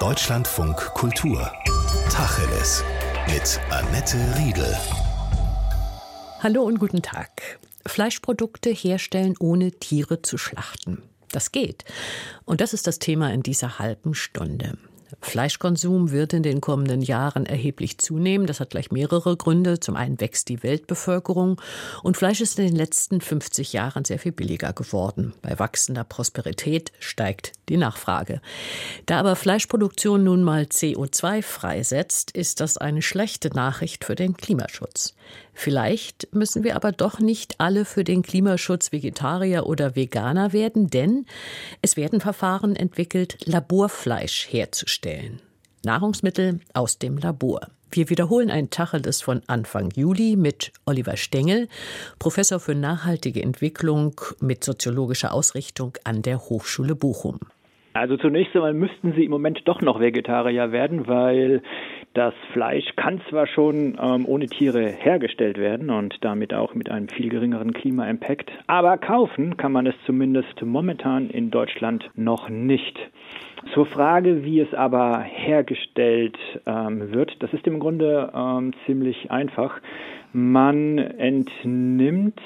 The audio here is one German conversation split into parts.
Deutschlandfunk Kultur. Tacheles. Mit Annette Riedel. Hallo und guten Tag. Fleischprodukte herstellen, ohne Tiere zu schlachten. Das geht. Und das ist das Thema in dieser halben Stunde. Fleischkonsum wird in den kommenden Jahren erheblich zunehmen. Das hat gleich mehrere Gründe. Zum einen wächst die Weltbevölkerung und Fleisch ist in den letzten 50 Jahren sehr viel billiger geworden. Bei wachsender Prosperität steigt die Nachfrage. Da aber Fleischproduktion nun mal CO2 freisetzt, ist das eine schlechte Nachricht für den Klimaschutz. Vielleicht müssen wir aber doch nicht alle für den Klimaschutz Vegetarier oder Veganer werden, denn es werden Verfahren entwickelt, Laborfleisch herzustellen. Nahrungsmittel aus dem Labor. Wir wiederholen ein Tacheles von Anfang Juli mit Oliver Stengel, Professor für nachhaltige Entwicklung mit soziologischer Ausrichtung an der Hochschule Bochum. Also zunächst einmal müssten Sie im Moment doch noch Vegetarier werden, weil das Fleisch kann zwar schon ähm, ohne Tiere hergestellt werden und damit auch mit einem viel geringeren Klima-Impact, aber kaufen kann man es zumindest momentan in Deutschland noch nicht. Zur Frage, wie es aber hergestellt ähm, wird, das ist im Grunde ähm, ziemlich einfach. Man entnimmt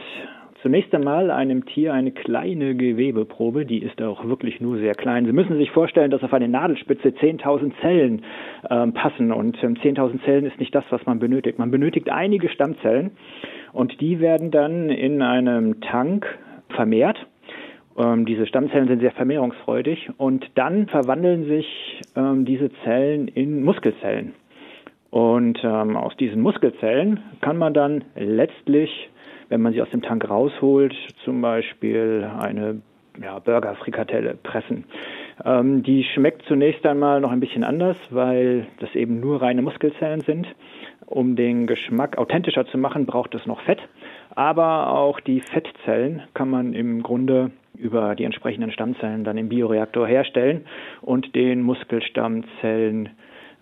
zunächst einmal einem Tier eine kleine Gewebeprobe, die ist auch wirklich nur sehr klein. Sie müssen sich vorstellen, dass auf eine Nadelspitze 10.000 Zellen ähm, passen und ähm, 10.000 Zellen ist nicht das, was man benötigt. Man benötigt einige Stammzellen und die werden dann in einem Tank vermehrt. Ähm, diese Stammzellen sind sehr vermehrungsfreudig und dann verwandeln sich ähm, diese Zellen in Muskelzellen. Und ähm, aus diesen Muskelzellen kann man dann letztlich wenn man sie aus dem Tank rausholt, zum Beispiel eine ja, Burger-Frikadelle pressen. Ähm, die schmeckt zunächst einmal noch ein bisschen anders, weil das eben nur reine Muskelzellen sind. Um den Geschmack authentischer zu machen, braucht es noch Fett. Aber auch die Fettzellen kann man im Grunde über die entsprechenden Stammzellen dann im Bioreaktor herstellen und den Muskelstammzellen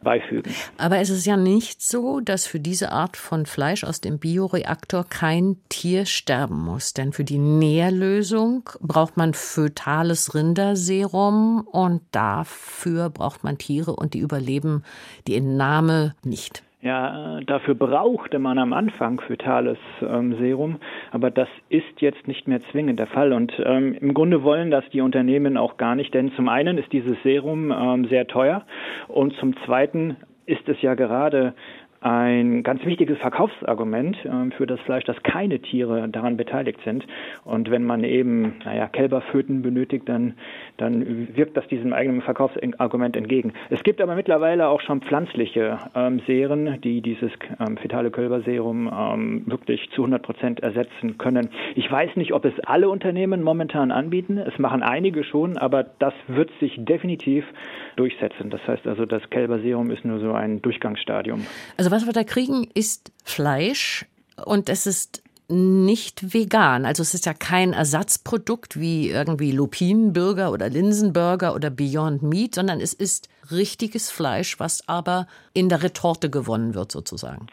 beifügen. Aber es ist ja nicht so, dass für diese Art von Fleisch aus dem Bioreaktor kein Tier sterben muss. Denn für die Nährlösung braucht man fötales Rinderserum und dafür braucht man Tiere und die überleben die Entnahme nicht. Ja, dafür brauchte man am Anfang fötales ähm, Serum, aber das ist jetzt nicht mehr zwingend der Fall. Und ähm, im Grunde wollen das die Unternehmen auch gar nicht, denn zum einen ist dieses Serum ähm, sehr teuer und zum zweiten ist es ja gerade ein ganz wichtiges Verkaufsargument äh, für das Fleisch, dass keine Tiere daran beteiligt sind. Und wenn man eben, naja, Kälberföten benötigt, dann, dann wirkt das diesem eigenen Verkaufsargument entgegen. Es gibt aber mittlerweile auch schon pflanzliche ähm, Serien, die dieses ähm, fetale Kälberserum ähm, wirklich zu 100 Prozent ersetzen können. Ich weiß nicht, ob es alle Unternehmen momentan anbieten. Es machen einige schon, aber das wird sich definitiv durchsetzen. Das heißt also, das Kälberserum ist nur so ein Durchgangsstadium. Also was wir da kriegen, ist Fleisch und es ist nicht vegan. Also es ist ja kein Ersatzprodukt wie irgendwie Lupinenburger oder Linsenburger oder Beyond Meat, sondern es ist richtiges Fleisch, was aber in der Retorte gewonnen wird sozusagen.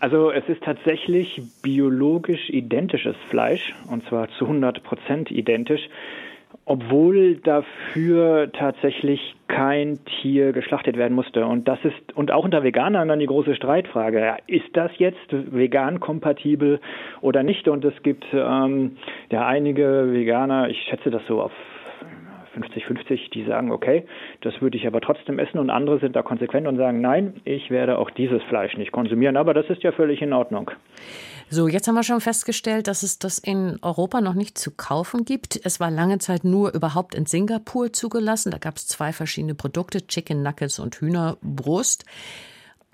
Also es ist tatsächlich biologisch identisches Fleisch und zwar zu 100 Prozent identisch obwohl dafür tatsächlich kein Tier geschlachtet werden musste. Und das ist, und auch unter Veganern dann die große Streitfrage, ist das jetzt vegan kompatibel oder nicht? Und es gibt ähm, ja einige Veganer, ich schätze das so auf 50-50, die sagen, okay, das würde ich aber trotzdem essen und andere sind da konsequent und sagen, nein, ich werde auch dieses Fleisch nicht konsumieren, aber das ist ja völlig in Ordnung. So, jetzt haben wir schon festgestellt, dass es das in Europa noch nicht zu kaufen gibt. Es war lange Zeit nur überhaupt in Singapur zugelassen. Da gab es zwei verschiedene Produkte, Chicken Nuggets und Hühnerbrust.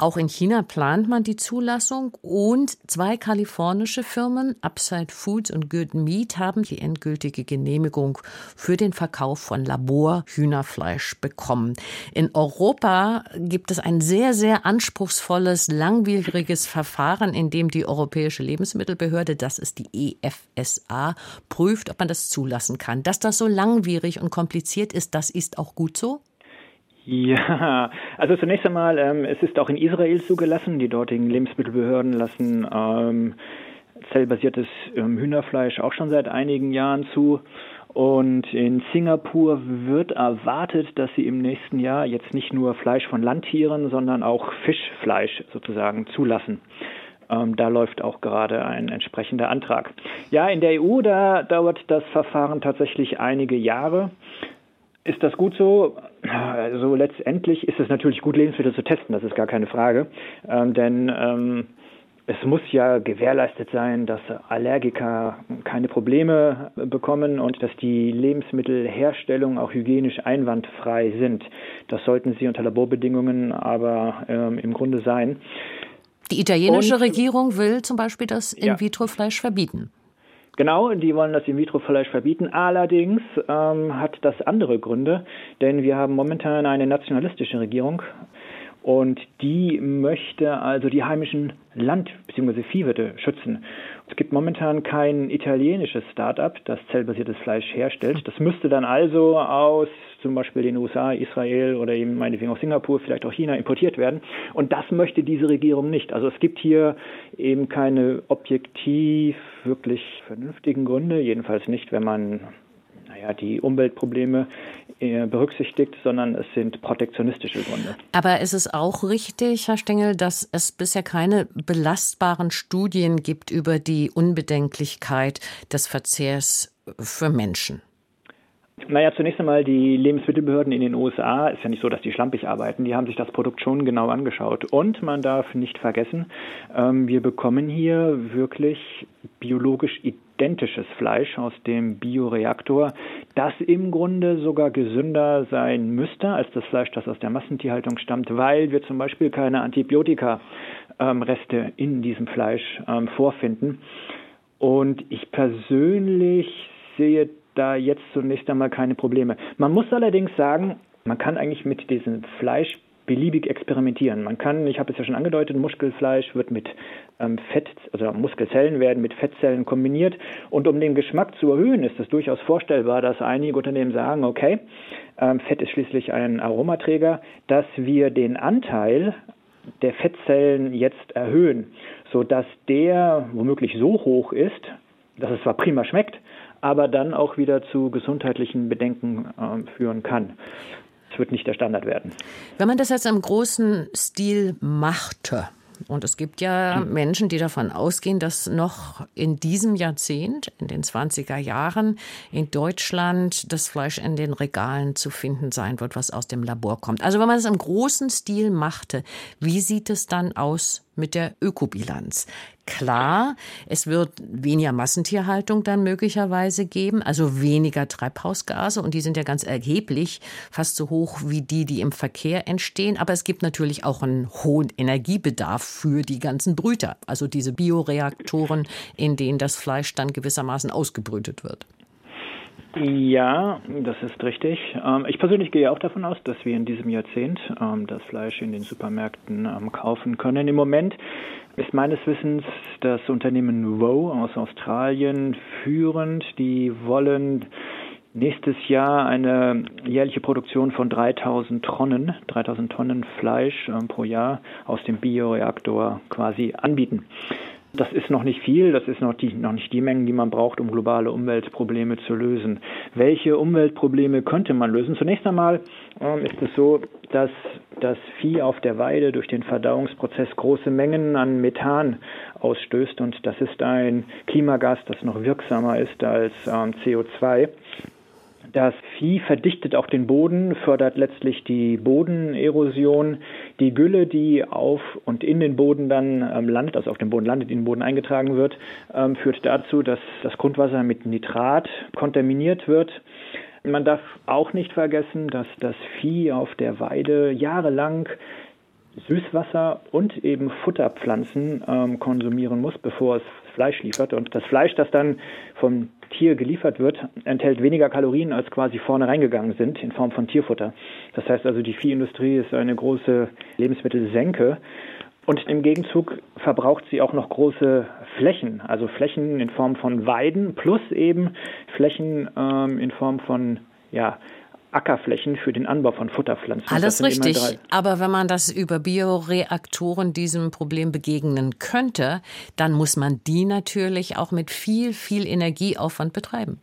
Auch in China plant man die Zulassung und zwei kalifornische Firmen, Upside Foods und Good Meat, haben die endgültige Genehmigung für den Verkauf von Laborhühnerfleisch bekommen. In Europa gibt es ein sehr, sehr anspruchsvolles, langwieriges Verfahren, in dem die Europäische Lebensmittelbehörde, das ist die EFSA, prüft, ob man das zulassen kann. Dass das so langwierig und kompliziert ist, das ist auch gut so? Ja, also zunächst einmal, ähm, es ist auch in Israel zugelassen. Die dortigen Lebensmittelbehörden lassen ähm, zellbasiertes ähm, Hühnerfleisch auch schon seit einigen Jahren zu. Und in Singapur wird erwartet, dass sie im nächsten Jahr jetzt nicht nur Fleisch von Landtieren, sondern auch Fischfleisch sozusagen zulassen. Ähm, da läuft auch gerade ein entsprechender Antrag. Ja, in der EU, da dauert das Verfahren tatsächlich einige Jahre. Ist das gut so? Also letztendlich ist es natürlich gut, Lebensmittel zu testen, das ist gar keine Frage. Ähm, denn ähm, es muss ja gewährleistet sein, dass Allergiker keine Probleme bekommen und dass die Lebensmittelherstellung auch hygienisch einwandfrei sind. Das sollten sie unter Laborbedingungen aber ähm, im Grunde sein. Die italienische und, Regierung will zum Beispiel das In-vitro-Fleisch verbieten. Genau, die wollen das In-vitro-Fleisch verbieten. Allerdings ähm, hat das andere Gründe, denn wir haben momentan eine nationalistische Regierung und die möchte also die heimischen Land- bzw. Viehwirte schützen. Es gibt momentan kein italienisches Start-up, das zellbasiertes Fleisch herstellt. Das müsste dann also aus zum Beispiel den USA, Israel oder eben meinetwegen aus Singapur, vielleicht auch China importiert werden. Und das möchte diese Regierung nicht. Also es gibt hier eben keine objektiv wirklich vernünftigen Gründe, jedenfalls nicht, wenn man naja, die Umweltprobleme äh, berücksichtigt, sondern es sind protektionistische Gründe. Aber ist es auch richtig, Herr Stengel, dass es bisher keine belastbaren Studien gibt über die Unbedenklichkeit des Verzehrs für Menschen? Naja, zunächst einmal die Lebensmittelbehörden in den USA, ist ja nicht so, dass die schlampig arbeiten, die haben sich das Produkt schon genau angeschaut. Und man darf nicht vergessen, ähm, wir bekommen hier wirklich biologisch identisches Fleisch aus dem Bioreaktor, das im Grunde sogar gesünder sein müsste als das Fleisch, das aus der Massentierhaltung stammt, weil wir zum Beispiel keine Antibiotika-Reste ähm, in diesem Fleisch ähm, vorfinden. Und ich persönlich sehe da jetzt zunächst einmal keine Probleme. Man muss allerdings sagen, man kann eigentlich mit diesem Fleisch beliebig experimentieren. Man kann, ich habe es ja schon angedeutet, Muskelfleisch wird mit ähm, Fett, also Muskelzellen werden mit Fettzellen kombiniert. Und um den Geschmack zu erhöhen, ist es durchaus vorstellbar, dass einige Unternehmen sagen, okay, ähm, Fett ist schließlich ein Aromaträger, dass wir den Anteil der Fettzellen jetzt erhöhen, sodass der womöglich so hoch ist, dass es zwar prima schmeckt, aber dann auch wieder zu gesundheitlichen Bedenken äh, führen kann. Es wird nicht der Standard werden. Wenn man das jetzt im großen Stil machte, und es gibt ja hm. Menschen, die davon ausgehen, dass noch in diesem Jahrzehnt, in den 20er Jahren, in Deutschland das Fleisch in den Regalen zu finden sein wird, was aus dem Labor kommt. Also wenn man es im großen Stil machte, wie sieht es dann aus mit der Ökobilanz. Klar, es wird weniger Massentierhaltung dann möglicherweise geben, also weniger Treibhausgase und die sind ja ganz erheblich, fast so hoch wie die, die im Verkehr entstehen. Aber es gibt natürlich auch einen hohen Energiebedarf für die ganzen Brüter, also diese Bioreaktoren, in denen das Fleisch dann gewissermaßen ausgebrütet wird. Ja, das ist richtig. Ähm, ich persönlich gehe auch davon aus, dass wir in diesem Jahrzehnt ähm, das Fleisch in den Supermärkten ähm, kaufen können. Im Moment ist meines Wissens das Unternehmen Woe aus Australien führend. Die wollen nächstes Jahr eine jährliche Produktion von 3000 Tonnen, 3000 Tonnen Fleisch pro Jahr aus dem Bioreaktor quasi anbieten. Das ist noch nicht viel, das ist noch, die, noch nicht die Mengen, die man braucht, um globale Umweltprobleme zu lösen. Welche Umweltprobleme könnte man lösen? Zunächst einmal ähm, ist es so, dass das Vieh auf der Weide durch den Verdauungsprozess große Mengen an Methan ausstößt und das ist ein Klimagas, das noch wirksamer ist als ähm, CO2. Das Vieh verdichtet auch den Boden, fördert letztlich die Bodenerosion. Die Gülle, die auf und in den Boden dann ähm, landet, also auf dem Boden landet, in den Boden eingetragen wird, ähm, führt dazu, dass das Grundwasser mit Nitrat kontaminiert wird. Man darf auch nicht vergessen, dass das Vieh auf der Weide jahrelang Süßwasser und eben Futterpflanzen ähm, konsumieren muss, bevor es Fleisch liefert. Und das Fleisch, das dann vom Tier geliefert wird, enthält weniger Kalorien, als quasi vorne reingegangen sind in Form von Tierfutter. Das heißt also, die Viehindustrie ist eine große Lebensmittelsenke. Und im Gegenzug verbraucht sie auch noch große Flächen, also Flächen in Form von Weiden plus eben Flächen ähm, in Form von ja, Ackerflächen für den Anbau von Futterpflanzen. Alles richtig. Aber wenn man das über Bioreaktoren diesem Problem begegnen könnte, dann muss man die natürlich auch mit viel, viel Energieaufwand betreiben.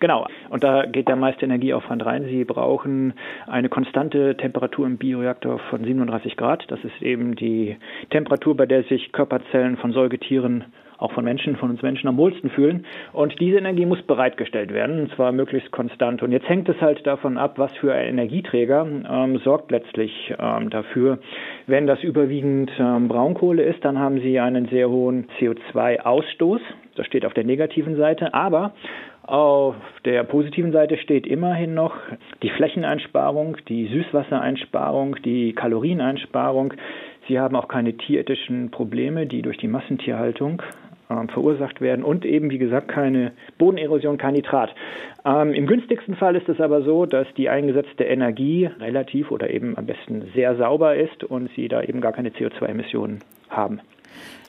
Genau. Und da geht der meiste Energieaufwand rein. Sie brauchen eine konstante Temperatur im Bioreaktor von 37 Grad. Das ist eben die Temperatur, bei der sich Körperzellen von Säugetieren auch von Menschen, von uns Menschen am wohlsten fühlen. Und diese Energie muss bereitgestellt werden, und zwar möglichst konstant. Und jetzt hängt es halt davon ab, was für ein Energieträger ähm, sorgt letztlich ähm, dafür. Wenn das überwiegend ähm, Braunkohle ist, dann haben Sie einen sehr hohen CO2-Ausstoß. Das steht auf der negativen Seite. Aber auf der positiven Seite steht immerhin noch die Flächeneinsparung, die Süßwassereinsparung, die Kalorieneinsparung. Sie haben auch keine tierethischen Probleme, die durch die Massentierhaltung äh, verursacht werden und eben, wie gesagt, keine Bodenerosion, kein Nitrat. Ähm, Im günstigsten Fall ist es aber so, dass die eingesetzte Energie relativ oder eben am besten sehr sauber ist und Sie da eben gar keine CO2-Emissionen haben.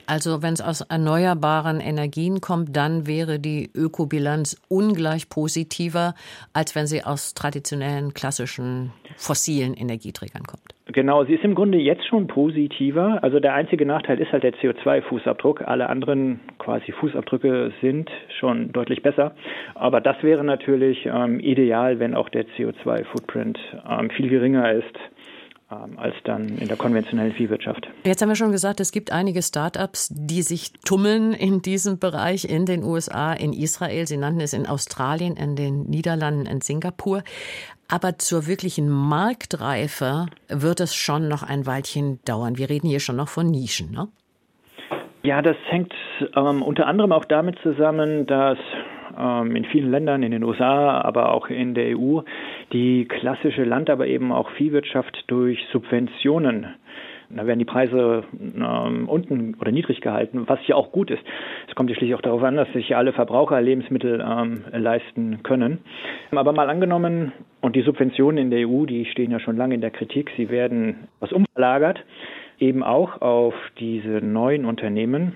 Also wenn es aus erneuerbaren Energien kommt, dann wäre die Ökobilanz ungleich positiver, als wenn sie aus traditionellen, klassischen, fossilen Energieträgern kommt. Genau, sie ist im Grunde jetzt schon positiver. Also der einzige Nachteil ist halt der CO2-Fußabdruck. Alle anderen quasi Fußabdrücke sind schon deutlich besser. Aber das wäre natürlich ähm, ideal, wenn auch der CO2-Footprint ähm, viel geringer ist als dann in der konventionellen Viehwirtschaft. Jetzt haben wir schon gesagt, es gibt einige Start-ups, die sich tummeln in diesem Bereich in den USA, in Israel, Sie nannten es in Australien, in den Niederlanden, in Singapur. Aber zur wirklichen Marktreife wird es schon noch ein Weilchen dauern. Wir reden hier schon noch von Nischen, ne? Ja, das hängt ähm, unter anderem auch damit zusammen, dass ähm, in vielen Ländern, in den USA, aber auch in der EU, die klassische Land-, aber eben auch Viehwirtschaft durch Subventionen da werden die Preise ähm, unten oder niedrig gehalten, was ja auch gut ist. Es kommt ja schließlich auch darauf an, dass sich alle Verbraucher Lebensmittel ähm, leisten können. Aber mal angenommen, und die Subventionen in der EU, die stehen ja schon lange in der Kritik, sie werden was umverlagert, eben auch auf diese neuen Unternehmen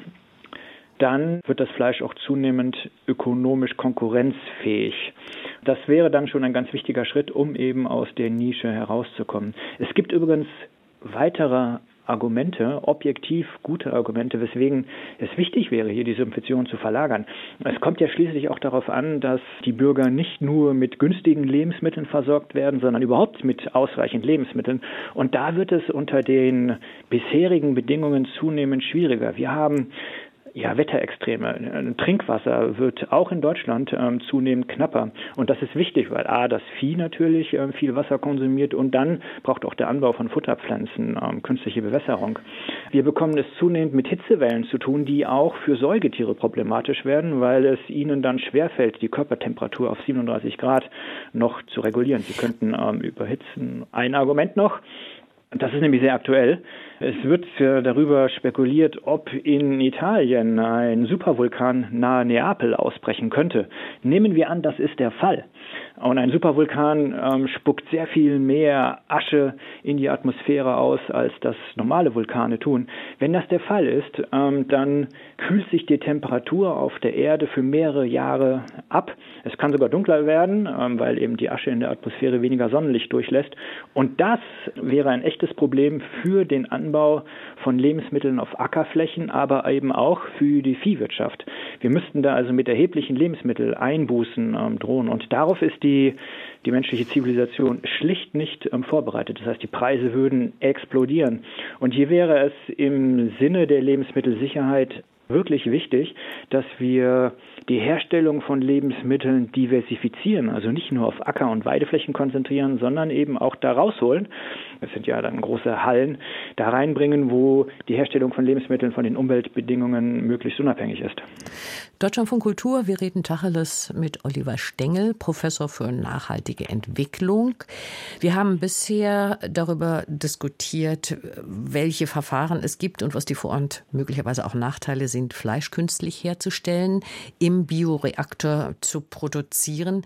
dann wird das Fleisch auch zunehmend ökonomisch konkurrenzfähig. Das wäre dann schon ein ganz wichtiger Schritt, um eben aus der Nische herauszukommen. Es gibt übrigens weitere Argumente, objektiv gute Argumente, weswegen es wichtig wäre, hier die Subventionen zu verlagern. Es kommt ja schließlich auch darauf an, dass die Bürger nicht nur mit günstigen Lebensmitteln versorgt werden, sondern überhaupt mit ausreichend Lebensmitteln. Und da wird es unter den bisherigen Bedingungen zunehmend schwieriger. Wir haben ja, Wetterextreme. Trinkwasser wird auch in Deutschland ähm, zunehmend knapper. Und das ist wichtig, weil A, das Vieh natürlich ähm, viel Wasser konsumiert und dann braucht auch der Anbau von Futterpflanzen ähm, künstliche Bewässerung. Wir bekommen es zunehmend mit Hitzewellen zu tun, die auch für Säugetiere problematisch werden, weil es ihnen dann schwerfällt, die Körpertemperatur auf 37 Grad noch zu regulieren. Sie könnten ähm, überhitzen. Ein Argument noch, das ist nämlich sehr aktuell. Es wird darüber spekuliert, ob in Italien ein Supervulkan nahe Neapel ausbrechen könnte. Nehmen wir an, das ist der Fall. Und ein Supervulkan ähm, spuckt sehr viel mehr Asche in die Atmosphäre aus, als das normale Vulkane tun. Wenn das der Fall ist, ähm, dann kühlt sich die Temperatur auf der Erde für mehrere Jahre ab. Es kann sogar dunkler werden, ähm, weil eben die Asche in der Atmosphäre weniger Sonnenlicht durchlässt. Und das wäre ein echtes Problem für den Anbau von Lebensmitteln auf Ackerflächen, aber eben auch für die Viehwirtschaft. Wir müssten da also mit erheblichen Lebensmitteleinbußen ähm, drohen. Und darauf ist die, die menschliche Zivilisation schlicht nicht ähm, vorbereitet. Das heißt, die Preise würden explodieren. Und hier wäre es im Sinne der Lebensmittelsicherheit wirklich wichtig, dass wir die Herstellung von Lebensmitteln diversifizieren, also nicht nur auf Acker- und Weideflächen konzentrieren, sondern eben auch da rausholen. Das sind ja dann große Hallen, da reinbringen, wo die Herstellung von Lebensmitteln von den Umweltbedingungen möglichst unabhängig ist. Deutschland von Kultur, wir reden Tacheles mit Oliver Stengel, Professor für nachhaltige Entwicklung. Wir haben bisher darüber diskutiert, welche Verfahren es gibt und was die Vor- und möglicherweise auch Nachteile sind, Fleisch künstlich herzustellen, im Bioreaktor zu produzieren.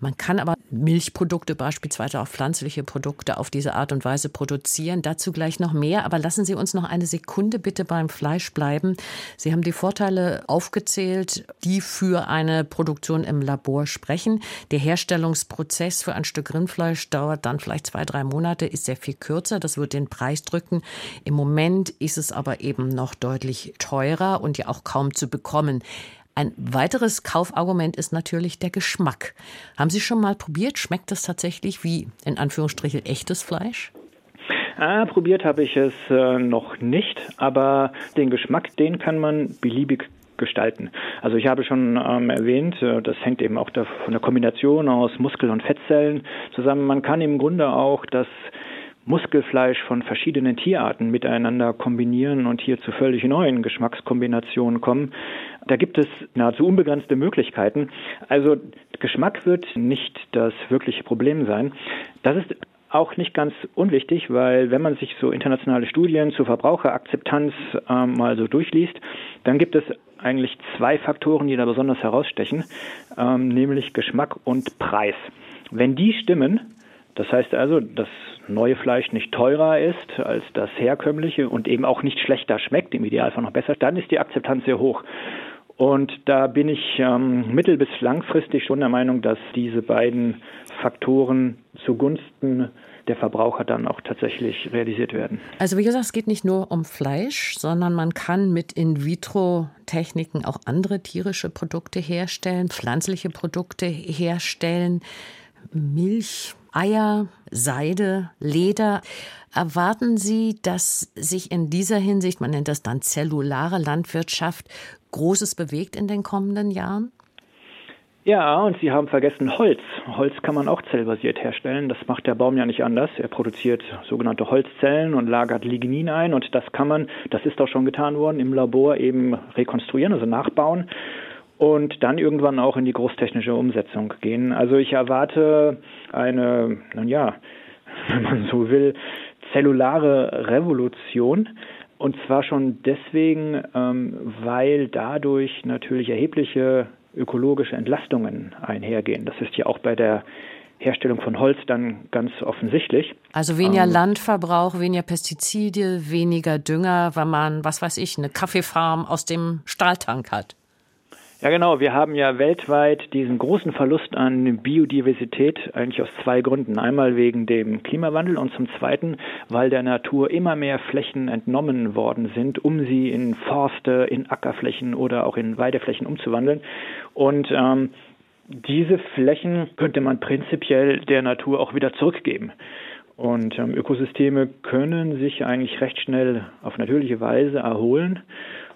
Man kann aber Milchprodukte, beispielsweise auch pflanzliche Produkte, auf diese Art und Weise produzieren. Dazu gleich noch mehr. Aber lassen Sie uns noch eine Sekunde bitte beim Fleisch bleiben. Sie haben die Vorteile aufgezählt, die für eine Produktion im Labor sprechen. Der Herstellungsprozess für ein Stück Rindfleisch dauert dann vielleicht zwei, drei Monate, ist sehr viel kürzer. Das wird den Preis drücken. Im Moment ist es aber eben noch deutlich teurer und ja auch kaum zu bekommen. Ein weiteres Kaufargument ist natürlich der Geschmack. Haben Sie schon mal probiert? Schmeckt das tatsächlich wie in Anführungsstrichen echtes Fleisch? Ah, probiert habe ich es äh, noch nicht, aber den Geschmack, den kann man beliebig gestalten. Also ich habe schon ähm, erwähnt, äh, das hängt eben auch da von der Kombination aus Muskel- und Fettzellen zusammen. Man kann im Grunde auch das Muskelfleisch von verschiedenen Tierarten miteinander kombinieren und hier zu völlig neuen Geschmackskombinationen kommen. Da gibt es nahezu unbegrenzte Möglichkeiten. Also Geschmack wird nicht das wirkliche Problem sein. Das ist auch nicht ganz unwichtig, weil wenn man sich so internationale Studien zur Verbraucherakzeptanz äh, mal so durchliest, dann gibt es eigentlich zwei Faktoren, die da besonders herausstechen, ähm, nämlich Geschmack und Preis. Wenn die stimmen, das heißt also, dass neue Fleisch nicht teurer ist als das herkömmliche und eben auch nicht schlechter schmeckt, im Idealfall noch besser, dann ist die Akzeptanz sehr hoch. Und da bin ich ähm, mittel- bis langfristig schon der Meinung, dass diese beiden Faktoren zugunsten der Verbraucher dann auch tatsächlich realisiert werden. Also wie gesagt, es geht nicht nur um Fleisch, sondern man kann mit In-vitro-Techniken auch andere tierische Produkte herstellen, pflanzliche Produkte herstellen, Milch, Eier, Seide, Leder. Erwarten Sie, dass sich in dieser Hinsicht, man nennt das dann zellulare Landwirtschaft, Großes bewegt in den kommenden Jahren? Ja, und Sie haben vergessen Holz. Holz kann man auch zellbasiert herstellen. Das macht der Baum ja nicht anders. Er produziert sogenannte Holzzellen und lagert Lignin ein. Und das kann man, das ist auch schon getan worden, im Labor eben rekonstruieren, also nachbauen und dann irgendwann auch in die großtechnische Umsetzung gehen. Also ich erwarte eine, nun ja, wenn man so will, zellulare Revolution. Und zwar schon deswegen, ähm, weil dadurch natürlich erhebliche ökologische Entlastungen einhergehen. Das ist ja auch bei der Herstellung von Holz dann ganz offensichtlich. Also weniger ähm, Landverbrauch, weniger Pestizide, weniger Dünger, wenn man, was weiß ich, eine Kaffeefarm aus dem Stahltank hat. Ja, genau. Wir haben ja weltweit diesen großen Verlust an Biodiversität eigentlich aus zwei Gründen. Einmal wegen dem Klimawandel und zum Zweiten, weil der Natur immer mehr Flächen entnommen worden sind, um sie in Forste, in Ackerflächen oder auch in Weideflächen umzuwandeln. Und ähm, diese Flächen könnte man prinzipiell der Natur auch wieder zurückgeben. Und ähm, Ökosysteme können sich eigentlich recht schnell auf natürliche Weise erholen.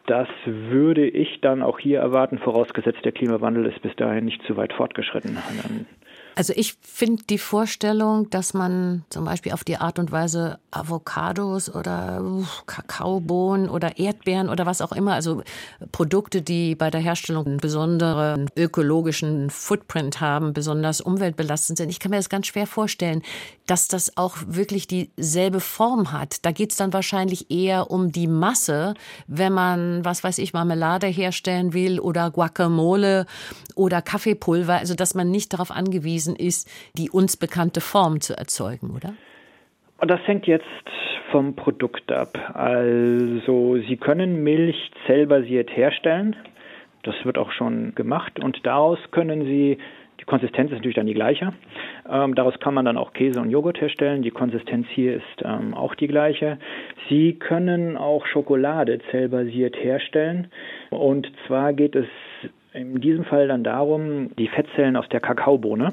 Das würde ich dann auch hier erwarten, vorausgesetzt der Klimawandel ist bis dahin nicht zu weit fortgeschritten. Also ich finde die Vorstellung, dass man zum Beispiel auf die Art und Weise Avocados oder Kakaobohnen oder Erdbeeren oder was auch immer, also Produkte, die bei der Herstellung einen besonderen ökologischen Footprint haben, besonders umweltbelastend sind. Ich kann mir das ganz schwer vorstellen, dass das auch wirklich dieselbe Form hat. Da geht es dann wahrscheinlich eher um die Masse, wenn man, was weiß ich, Marmelade herstellen will oder Guacamole oder Kaffeepulver, also dass man nicht darauf angewiesen ist, die uns bekannte Form zu erzeugen, oder? Und das hängt jetzt vom Produkt ab. Also Sie können Milch zellbasiert herstellen. Das wird auch schon gemacht und daraus können Sie Konsistenz ist natürlich dann die gleiche. Ähm, daraus kann man dann auch Käse und Joghurt herstellen. Die Konsistenz hier ist ähm, auch die gleiche. Sie können auch Schokolade zellbasiert herstellen. Und zwar geht es in diesem Fall dann darum, die Fettzellen aus der Kakaobohne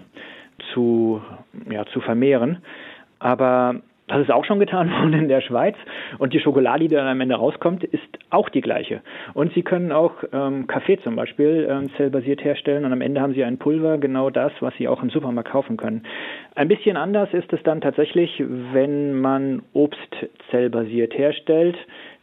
zu, ja, zu vermehren. Aber das ist auch schon getan worden in der Schweiz. Und die Schokolade, die dann am Ende rauskommt, ist auch die gleiche. Und Sie können auch ähm, Kaffee zum Beispiel ähm, zellbasiert herstellen. Und am Ende haben Sie ein Pulver, genau das, was Sie auch im Supermarkt kaufen können. Ein bisschen anders ist es dann tatsächlich, wenn man Obst zellbasiert herstellt.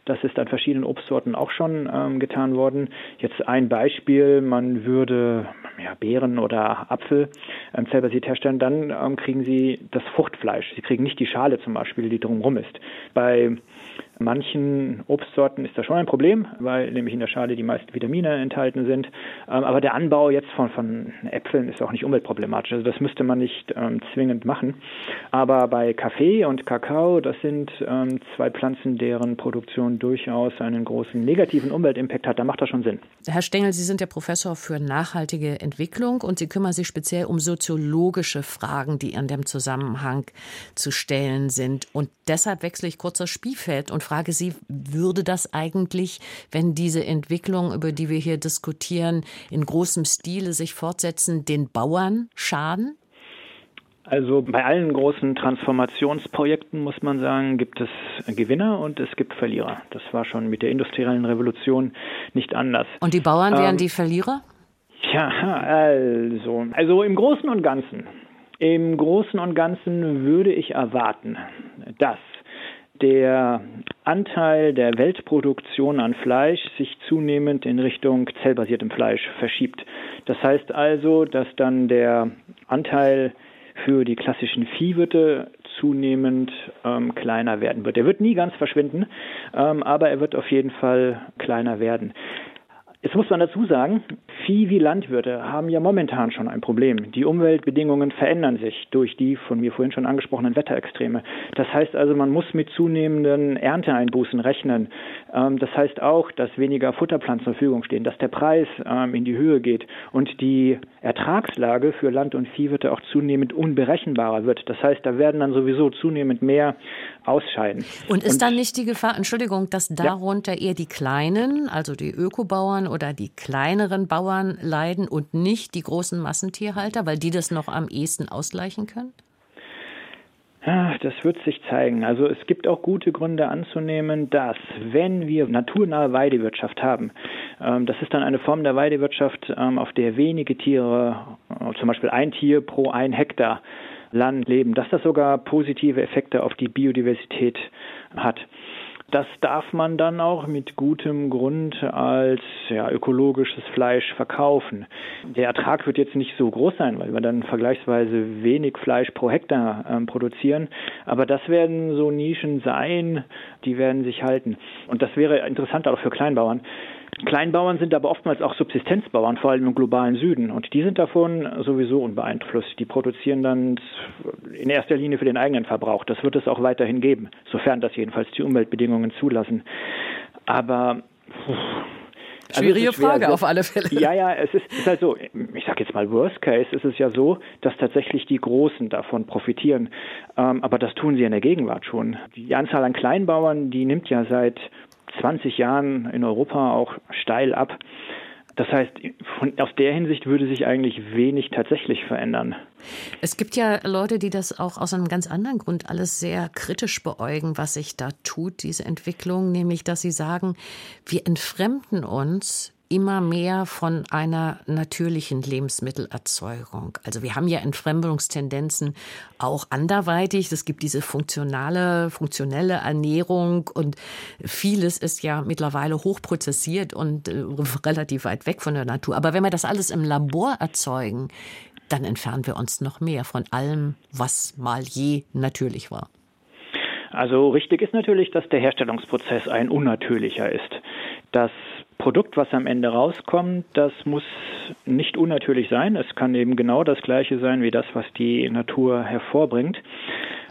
Das ist an verschiedenen Obstsorten auch schon ähm, getan worden. Jetzt ein Beispiel, man würde ja, Beeren oder Apfel ähm, zellbasiert herstellen, dann ähm, kriegen Sie das Fruchtfleisch. Sie kriegen nicht die Schale zum Beispiel, die drumherum ist. Bei manchen Obstsorten ist das schon ein Problem, weil nämlich in der Schale die meisten Vitamine enthalten sind. Ähm, aber der Anbau jetzt von, von Äpfeln ist auch nicht umweltproblematisch. Also das müsste man nicht ähm, zwingend machen. Aber bei Kaffee und Kakao, das sind ähm, zwei Pflanzen, deren Produktion durchaus einen großen negativen Umweltimpact hat. Da macht das schon Sinn. Herr Stengel, Sie sind der Professor für nachhaltige Entwicklung und Sie kümmern sich speziell um soziologische Fragen, die an dem Zusammenhang zu stellen sind. Und deshalb wechsle ich kurz das Spielfeld und frage Sie, würde das eigentlich, wenn diese Entwicklung, über die wir hier diskutieren, in großem Stile sich fortsetzen, den Bauern schaden? Also bei allen großen Transformationsprojekten muss man sagen, gibt es Gewinner und es gibt Verlierer. Das war schon mit der industriellen Revolution nicht anders. Und die Bauern wären ähm, die Verlierer? Ja, also, also im Großen und Ganzen, im Großen und Ganzen würde ich erwarten, dass der Anteil der Weltproduktion an Fleisch sich zunehmend in Richtung zellbasiertem Fleisch verschiebt. Das heißt also, dass dann der Anteil für die klassischen Viehwirte zunehmend ähm, kleiner werden wird. Er wird nie ganz verschwinden, ähm, aber er wird auf jeden Fall kleiner werden. Jetzt muss man dazu sagen, Vieh wie Landwirte haben ja momentan schon ein Problem. Die Umweltbedingungen verändern sich durch die von mir vorhin schon angesprochenen Wetterextreme. Das heißt also, man muss mit zunehmenden Ernteeinbußen rechnen. Ähm, das heißt auch, dass weniger Futterpflanzen zur Verfügung stehen, dass der Preis ähm, in die Höhe geht und die Ertragslage für Land- und Viehwirte auch zunehmend unberechenbarer wird. Das heißt, da werden dann sowieso zunehmend mehr ausscheiden. Und ist und, dann nicht die Gefahr, Entschuldigung, dass darunter ja. eher die kleinen, also die Ökobauern oder die kleineren Bauern leiden und nicht die großen Massentierhalter, weil die das noch am ehesten ausgleichen können? Das wird sich zeigen. Also es gibt auch gute Gründe anzunehmen, dass wenn wir naturnahe Weidewirtschaft haben, ähm, das ist dann eine Form der Weidewirtschaft, ähm, auf der wenige Tiere, äh, zum Beispiel ein Tier pro ein Hektar Land leben, dass das sogar positive Effekte auf die Biodiversität hat. Das darf man dann auch mit gutem Grund als ja, ökologisches Fleisch verkaufen. Der Ertrag wird jetzt nicht so groß sein, weil wir dann vergleichsweise wenig Fleisch pro Hektar ähm, produzieren. Aber das werden so Nischen sein, die werden sich halten. Und das wäre interessant auch für Kleinbauern. Kleinbauern sind aber oftmals auch Subsistenzbauern, vor allem im globalen Süden. Und die sind davon sowieso unbeeinflusst. Die produzieren dann in erster Linie für den eigenen Verbrauch. Das wird es auch weiterhin geben, sofern das jedenfalls die Umweltbedingungen zulassen. Aber also Schwierige Frage also, auf alle Fälle. Ja, ja, es ist, ist halt so, ich sage jetzt mal Worst Case, ist es ja so, dass tatsächlich die Großen davon profitieren. Ähm, aber das tun sie in der Gegenwart schon. Die Anzahl an Kleinbauern, die nimmt ja seit 20 Jahren in Europa auch steil ab. Das heißt, von, aus der Hinsicht würde sich eigentlich wenig tatsächlich verändern. Es gibt ja Leute, die das auch aus einem ganz anderen Grund alles sehr kritisch beäugen, was sich da tut, diese Entwicklung, nämlich dass sie sagen, wir entfremden uns immer mehr von einer natürlichen Lebensmittelerzeugung. Also wir haben ja Entfremdungstendenzen auch anderweitig. Es gibt diese funktionale, funktionelle Ernährung und vieles ist ja mittlerweile hochprozessiert und äh, relativ weit weg von der Natur. Aber wenn wir das alles im Labor erzeugen, dann entfernen wir uns noch mehr von allem, was mal je natürlich war. Also richtig ist natürlich, dass der Herstellungsprozess ein unnatürlicher ist. Das Produkt, was am Ende rauskommt, das muss nicht unnatürlich sein. Es kann eben genau das gleiche sein wie das, was die Natur hervorbringt.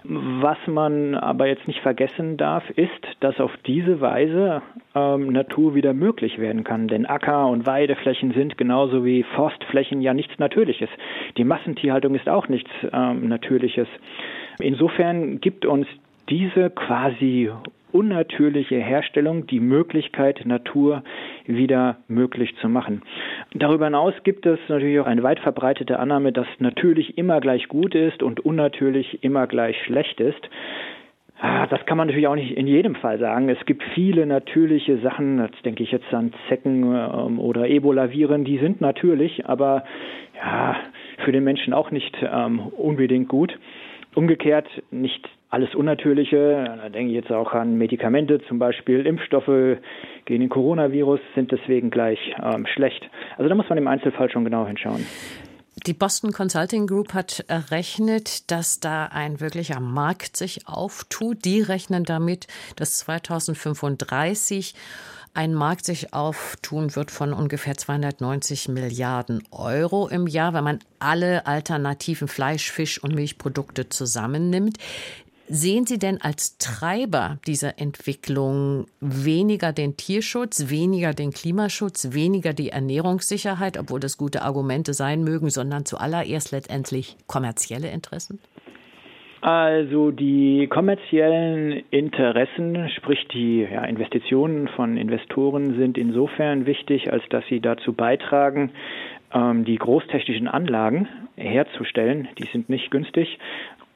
Was man aber jetzt nicht vergessen darf, ist, dass auf diese Weise ähm, Natur wieder möglich werden kann. Denn Acker- und Weideflächen sind genauso wie Forstflächen ja nichts Natürliches. Die Massentierhaltung ist auch nichts ähm, Natürliches. Insofern gibt uns diese quasi unnatürliche Herstellung die Möglichkeit, Natur wieder möglich zu machen. Darüber hinaus gibt es natürlich auch eine weit verbreitete Annahme, dass natürlich immer gleich gut ist und unnatürlich immer gleich schlecht ist. Ah, das kann man natürlich auch nicht in jedem Fall sagen. Es gibt viele natürliche Sachen, jetzt denke ich jetzt an Zecken ähm, oder Ebola-Viren, die sind natürlich, aber ja, für den Menschen auch nicht ähm, unbedingt gut. Umgekehrt nicht alles Unnatürliche, da denke ich jetzt auch an Medikamente, zum Beispiel Impfstoffe gegen den Coronavirus, sind deswegen gleich ähm, schlecht. Also da muss man im Einzelfall schon genau hinschauen. Die Boston Consulting Group hat errechnet, dass da ein wirklicher Markt sich auftut. Die rechnen damit, dass 2035 ein Markt sich auftun wird von ungefähr 290 Milliarden Euro im Jahr, wenn man alle alternativen Fleisch, Fisch und Milchprodukte zusammennimmt. Sehen Sie denn als Treiber dieser Entwicklung weniger den Tierschutz, weniger den Klimaschutz, weniger die Ernährungssicherheit, obwohl das gute Argumente sein mögen, sondern zuallererst letztendlich kommerzielle Interessen? Also die kommerziellen Interessen, sprich die ja, Investitionen von Investoren sind insofern wichtig, als dass sie dazu beitragen, ähm, die großtechnischen Anlagen herzustellen. Die sind nicht günstig,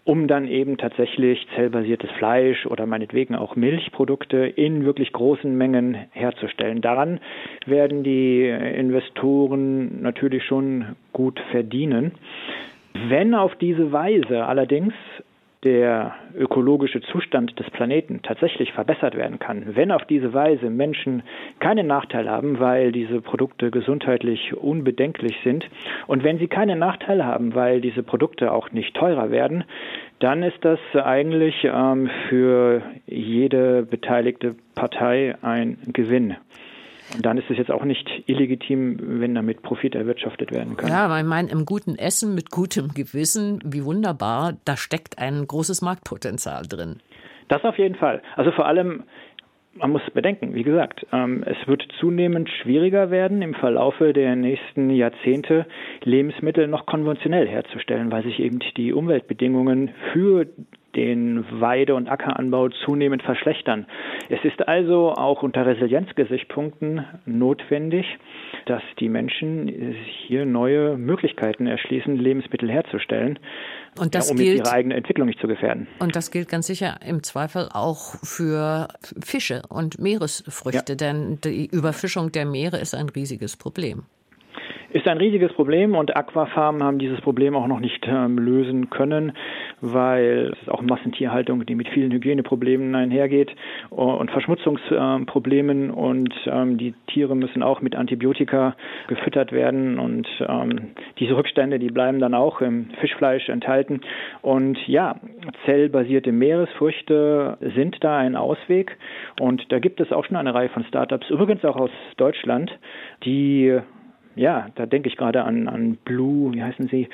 um dann eben tatsächlich zellbasiertes Fleisch oder meinetwegen auch Milchprodukte in wirklich großen Mengen herzustellen. Daran werden die Investoren natürlich schon gut verdienen. Wenn auf diese Weise allerdings der ökologische Zustand des Planeten tatsächlich verbessert werden kann, wenn auf diese Weise Menschen keinen Nachteil haben, weil diese Produkte gesundheitlich unbedenklich sind und wenn sie keinen Nachteil haben, weil diese Produkte auch nicht teurer werden, dann ist das eigentlich ähm, für jede beteiligte Partei ein Gewinn. Und dann ist es jetzt auch nicht illegitim, wenn damit Profit erwirtschaftet werden kann. Ja, aber ich meine, im guten Essen mit gutem Gewissen, wie wunderbar, da steckt ein großes Marktpotenzial drin. Das auf jeden Fall. Also vor allem, man muss bedenken, wie gesagt, ähm, es wird zunehmend schwieriger werden, im Verlaufe der nächsten Jahrzehnte Lebensmittel noch konventionell herzustellen, weil sich eben die Umweltbedingungen für den Weide- und Ackeranbau zunehmend verschlechtern. Es ist also auch unter Resilienzgesichtspunkten notwendig, dass die Menschen hier neue Möglichkeiten erschließen, Lebensmittel herzustellen, und das ja, um gilt, ihre eigene Entwicklung nicht zu gefährden. Und das gilt ganz sicher im Zweifel auch für Fische und Meeresfrüchte, ja. denn die Überfischung der Meere ist ein riesiges Problem ist ein riesiges Problem und Aquafarmen haben dieses Problem auch noch nicht ähm, lösen können, weil es ist auch Massentierhaltung, die mit vielen Hygieneproblemen einhergeht und Verschmutzungsproblemen. Äh, und ähm, die Tiere müssen auch mit Antibiotika gefüttert werden. Und ähm, diese Rückstände, die bleiben dann auch im Fischfleisch enthalten. Und ja, zellbasierte Meeresfrüchte sind da ein Ausweg. Und da gibt es auch schon eine Reihe von Startups, übrigens auch aus Deutschland, die ja, da denke ich gerade an, an Blue, wie heißen sie?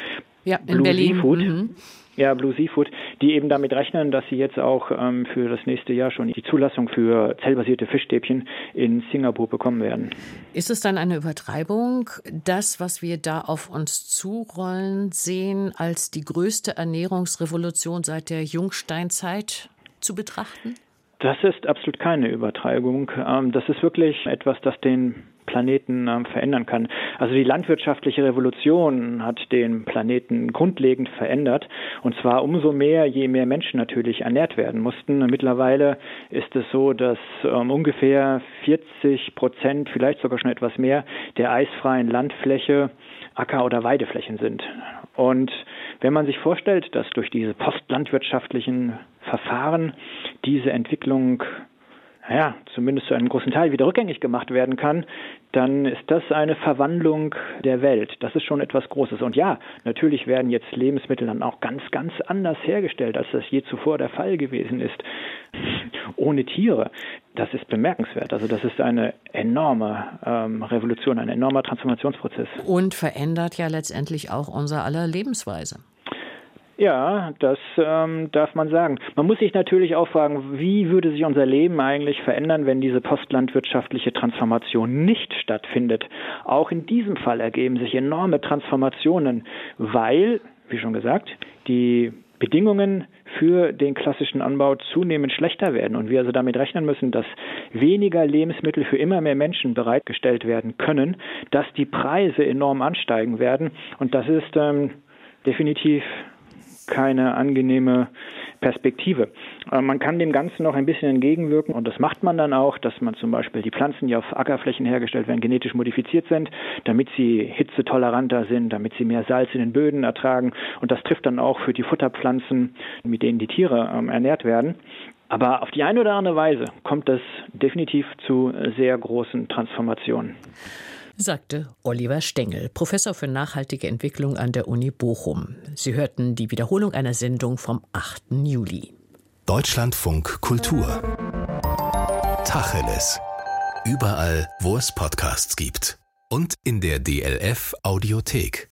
Ja, in Blue Berlin. Seafood. Mhm. Ja, Blue Seafood, die eben damit rechnen, dass sie jetzt auch ähm, für das nächste Jahr schon die Zulassung für zellbasierte Fischstäbchen in Singapur bekommen werden. Ist es dann eine Übertreibung, das, was wir da auf uns zurollen sehen, als die größte Ernährungsrevolution seit der Jungsteinzeit zu betrachten? Das ist absolut keine Übertreibung. Ähm, das ist wirklich etwas, das den Planeten äh, verändern kann. Also die landwirtschaftliche Revolution hat den Planeten grundlegend verändert und zwar umso mehr, je mehr Menschen natürlich ernährt werden mussten. Mittlerweile ist es so, dass ähm, ungefähr 40 Prozent, vielleicht sogar schon etwas mehr, der eisfreien Landfläche Acker- oder Weideflächen sind. Und wenn man sich vorstellt, dass durch diese postlandwirtschaftlichen Verfahren diese Entwicklung ja, zumindest zu einem großen Teil wieder rückgängig gemacht werden kann, dann ist das eine Verwandlung der Welt. Das ist schon etwas Großes. Und ja, natürlich werden jetzt Lebensmittel dann auch ganz, ganz anders hergestellt, als das je zuvor der Fall gewesen ist. Ohne Tiere. Das ist bemerkenswert. Also das ist eine enorme ähm, Revolution, ein enormer Transformationsprozess. Und verändert ja letztendlich auch unser aller Lebensweise. Ja, das ähm, darf man sagen. Man muss sich natürlich auch fragen, wie würde sich unser Leben eigentlich verändern, wenn diese postlandwirtschaftliche Transformation nicht stattfindet. Auch in diesem Fall ergeben sich enorme Transformationen, weil, wie schon gesagt, die Bedingungen für den klassischen Anbau zunehmend schlechter werden und wir also damit rechnen müssen, dass weniger Lebensmittel für immer mehr Menschen bereitgestellt werden können, dass die Preise enorm ansteigen werden und das ist ähm, definitiv keine angenehme Perspektive. Man kann dem Ganzen noch ein bisschen entgegenwirken und das macht man dann auch, dass man zum Beispiel die Pflanzen, die auf Ackerflächen hergestellt werden, genetisch modifiziert sind, damit sie hitzetoleranter sind, damit sie mehr Salz in den Böden ertragen und das trifft dann auch für die Futterpflanzen, mit denen die Tiere ähm, ernährt werden. Aber auf die eine oder andere Weise kommt es definitiv zu sehr großen Transformationen sagte Oliver Stengel, Professor für nachhaltige Entwicklung an der Uni Bochum. Sie hörten die Wiederholung einer Sendung vom 8. Juli. Deutschlandfunk Kultur. Tacheles. Überall, wo es Podcasts gibt. Und in der DLF Audiothek.